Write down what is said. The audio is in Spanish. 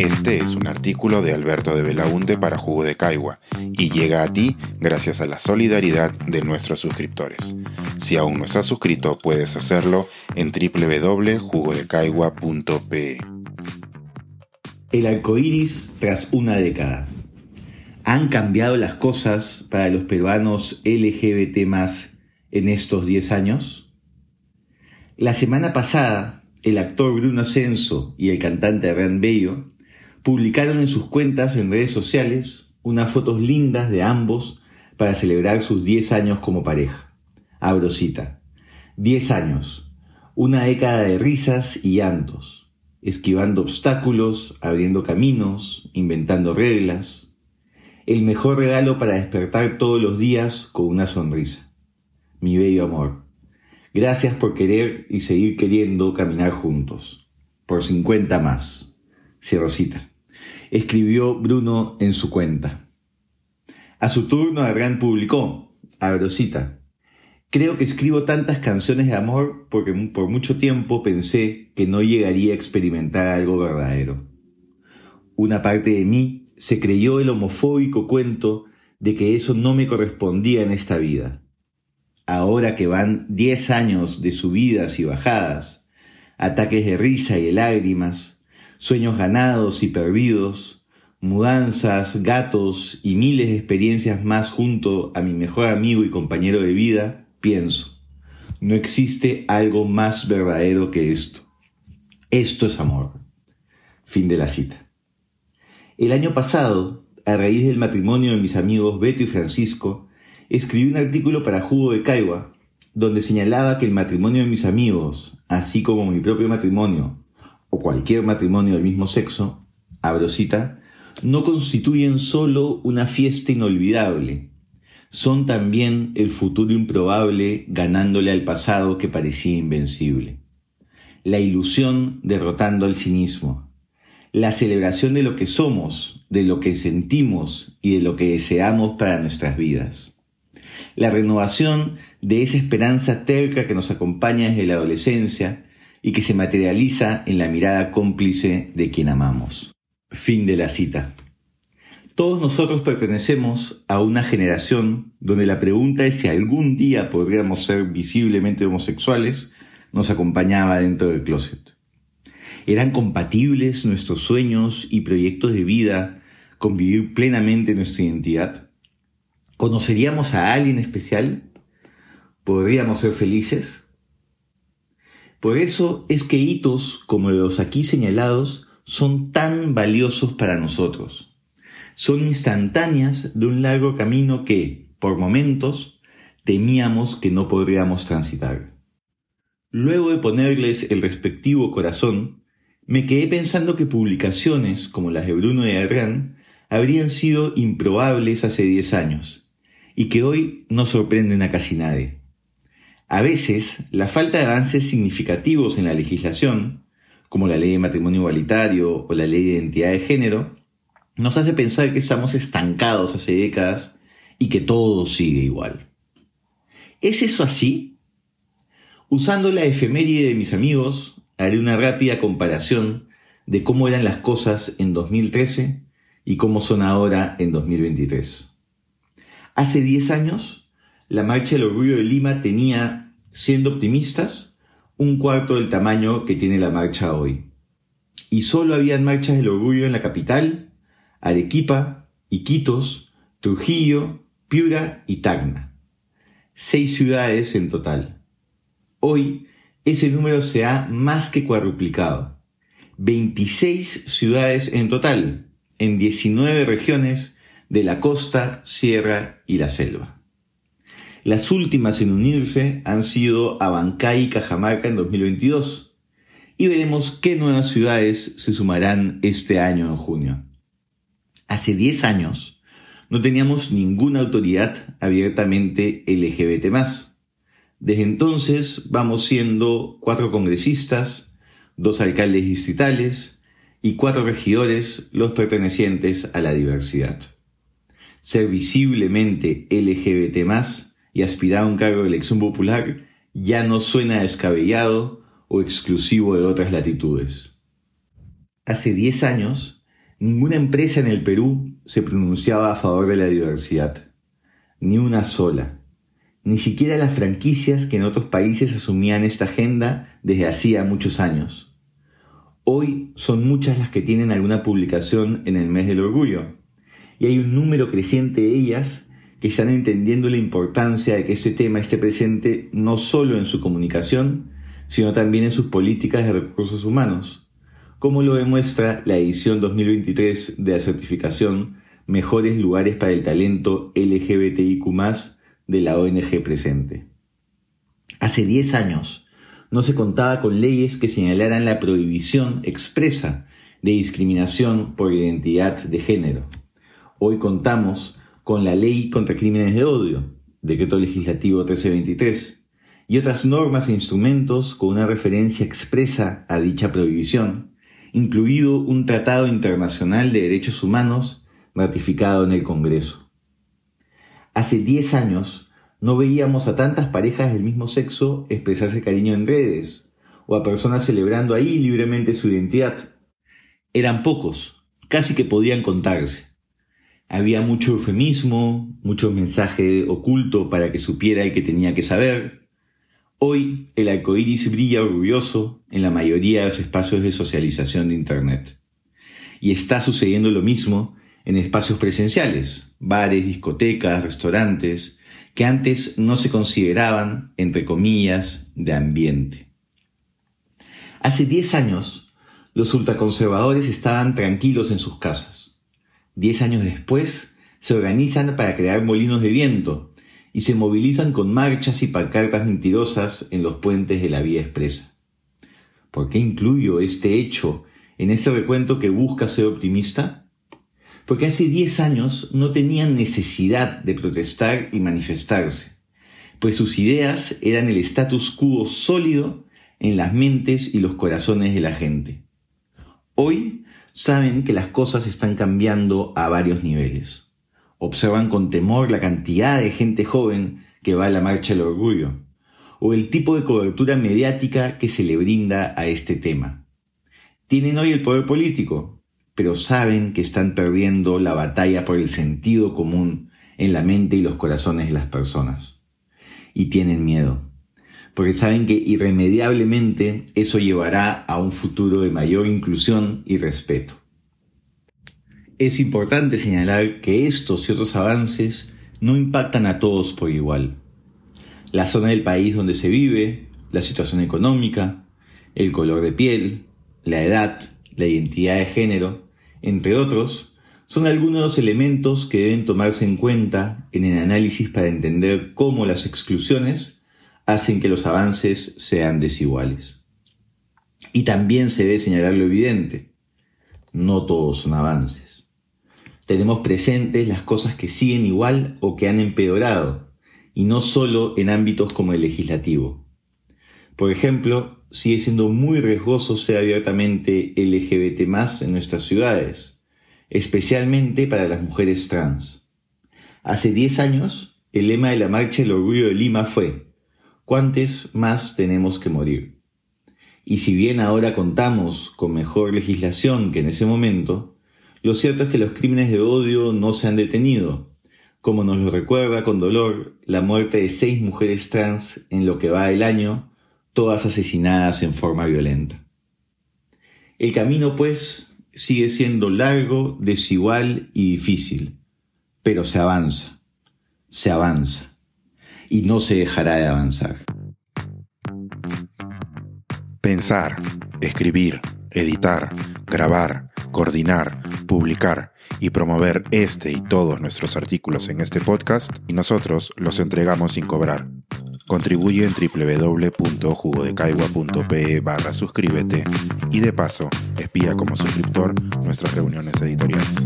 Este es un artículo de Alberto de Belaunte para Jugo de Caigua y llega a ti gracias a la solidaridad de nuestros suscriptores. Si aún no estás suscrito, puedes hacerlo en www.jugodecaigua.pe. El arco iris tras una década. ¿Han cambiado las cosas para los peruanos LGBT en estos 10 años? La semana pasada, el actor Bruno Ascenso y el cantante Hernán Bello publicaron en sus cuentas en redes sociales unas fotos lindas de ambos para celebrar sus 10 años como pareja. Abro cita. 10 años. Una década de risas y llantos, esquivando obstáculos, abriendo caminos, inventando reglas. El mejor regalo para despertar todos los días con una sonrisa. Mi bello amor. Gracias por querer y seguir queriendo caminar juntos. Por 50 más. Cierro cita escribió Bruno en su cuenta. A su turno, Adrián publicó, Abrosita, creo que escribo tantas canciones de amor porque por mucho tiempo pensé que no llegaría a experimentar algo verdadero. Una parte de mí se creyó el homofóbico cuento de que eso no me correspondía en esta vida. Ahora que van diez años de subidas y bajadas, ataques de risa y de lágrimas, sueños ganados y perdidos, mudanzas, gatos y miles de experiencias más junto a mi mejor amigo y compañero de vida, pienso, no existe algo más verdadero que esto. Esto es amor. Fin de la cita. El año pasado, a raíz del matrimonio de mis amigos Beto y Francisco, escribí un artículo para Jugo de Caigua, donde señalaba que el matrimonio de mis amigos, así como mi propio matrimonio, o cualquier matrimonio del mismo sexo, abrosita, no constituyen solo una fiesta inolvidable, son también el futuro improbable ganándole al pasado que parecía invencible. La ilusión derrotando al cinismo, la celebración de lo que somos, de lo que sentimos y de lo que deseamos para nuestras vidas. La renovación de esa esperanza terca que nos acompaña desde la adolescencia y que se materializa en la mirada cómplice de quien amamos. Fin de la cita. Todos nosotros pertenecemos a una generación donde la pregunta de si algún día podríamos ser visiblemente homosexuales nos acompañaba dentro del closet. ¿Eran compatibles nuestros sueños y proyectos de vida con vivir plenamente nuestra identidad? ¿Conoceríamos a alguien especial? ¿Podríamos ser felices? Por eso es que hitos como los aquí señalados son tan valiosos para nosotros. Son instantáneas de un largo camino que, por momentos, temíamos que no podríamos transitar. Luego de ponerles el respectivo corazón, me quedé pensando que publicaciones como las de Bruno y Adrián habrían sido improbables hace diez años y que hoy no sorprenden a casi nadie. A veces, la falta de avances significativos en la legislación, como la ley de matrimonio igualitario o la ley de identidad de género, nos hace pensar que estamos estancados hace décadas y que todo sigue igual. ¿Es eso así? Usando la efeméride de mis amigos, haré una rápida comparación de cómo eran las cosas en 2013 y cómo son ahora en 2023. Hace 10 años, la Marcha del Orgullo de Lima tenía, siendo optimistas, un cuarto del tamaño que tiene la marcha hoy. Y solo habían marchas del orgullo en la capital, Arequipa, Iquitos, Trujillo, Piura y Tacna. Seis ciudades en total. Hoy ese número se ha más que cuadruplicado. 26 ciudades en total, en 19 regiones de la costa, sierra y la selva. Las últimas en unirse han sido Abancay y Cajamarca en 2022. Y veremos qué nuevas ciudades se sumarán este año en junio. Hace 10 años no teníamos ninguna autoridad abiertamente LGBT. Desde entonces vamos siendo cuatro congresistas, dos alcaldes distritales y cuatro regidores los pertenecientes a la diversidad. Ser visiblemente LGBT y aspirar a un cargo de elección popular ya no suena descabellado o exclusivo de otras latitudes. Hace 10 años Ninguna empresa en el Perú se pronunciaba a favor de la diversidad. Ni una sola. Ni siquiera las franquicias que en otros países asumían esta agenda desde hacía muchos años. Hoy son muchas las que tienen alguna publicación en el mes del orgullo, y hay un número creciente de ellas que están entendiendo la importancia de que este tema esté presente no solo en su comunicación, sino también en sus políticas de recursos humanos, como lo demuestra la edición 2023 de la certificación Mejores lugares para el talento LGBTIQ de la ONG presente. Hace 10 años no se contaba con leyes que señalaran la prohibición expresa de discriminación por identidad de género. Hoy contamos con la Ley contra Crímenes de Odio, Decreto Legislativo 1323, y otras normas e instrumentos con una referencia expresa a dicha prohibición, incluido un Tratado Internacional de Derechos Humanos ratificado en el Congreso. Hace 10 años no veíamos a tantas parejas del mismo sexo expresarse cariño en redes, o a personas celebrando ahí libremente su identidad. Eran pocos, casi que podían contarse. Había mucho eufemismo, mucho mensaje oculto para que supiera el que tenía que saber. Hoy el arco iris brilla orgulloso en la mayoría de los espacios de socialización de Internet. Y está sucediendo lo mismo en espacios presenciales, bares, discotecas, restaurantes, que antes no se consideraban, entre comillas, de ambiente. Hace 10 años, los ultraconservadores estaban tranquilos en sus casas Diez años después, se organizan para crear molinos de viento y se movilizan con marchas y pancartas mentirosas en los puentes de la vía expresa. ¿Por qué incluyo este hecho en este recuento que busca ser optimista? Porque hace diez años no tenían necesidad de protestar y manifestarse, pues sus ideas eran el status quo sólido en las mentes y los corazones de la gente. Hoy saben que las cosas están cambiando a varios niveles. Observan con temor la cantidad de gente joven que va a la marcha del orgullo, o el tipo de cobertura mediática que se le brinda a este tema. Tienen hoy el poder político, pero saben que están perdiendo la batalla por el sentido común en la mente y los corazones de las personas. Y tienen miedo porque saben que irremediablemente eso llevará a un futuro de mayor inclusión y respeto. Es importante señalar que estos y otros avances no impactan a todos por igual. La zona del país donde se vive, la situación económica, el color de piel, la edad, la identidad de género, entre otros, son algunos de los elementos que deben tomarse en cuenta en el análisis para entender cómo las exclusiones hacen que los avances sean desiguales. Y también se debe señalar lo evidente, no todos son avances. Tenemos presentes las cosas que siguen igual o que han empeorado, y no solo en ámbitos como el legislativo. Por ejemplo, sigue siendo muy riesgoso ser abiertamente LGBT en nuestras ciudades, especialmente para las mujeres trans. Hace 10 años, el lema de la Marcha del Orgullo de Lima fue ¿Cuántos más tenemos que morir? Y si bien ahora contamos con mejor legislación que en ese momento, lo cierto es que los crímenes de odio no se han detenido, como nos lo recuerda con dolor la muerte de seis mujeres trans en lo que va del año, todas asesinadas en forma violenta. El camino, pues, sigue siendo largo, desigual y difícil, pero se avanza, se avanza y no se dejará de avanzar. Pensar, escribir, editar, grabar, coordinar, publicar y promover este y todos nuestros artículos en este podcast y nosotros los entregamos sin cobrar. Contribuye en www.jugodecaigua.pe barra suscríbete y de paso espía como suscriptor nuestras reuniones editoriales.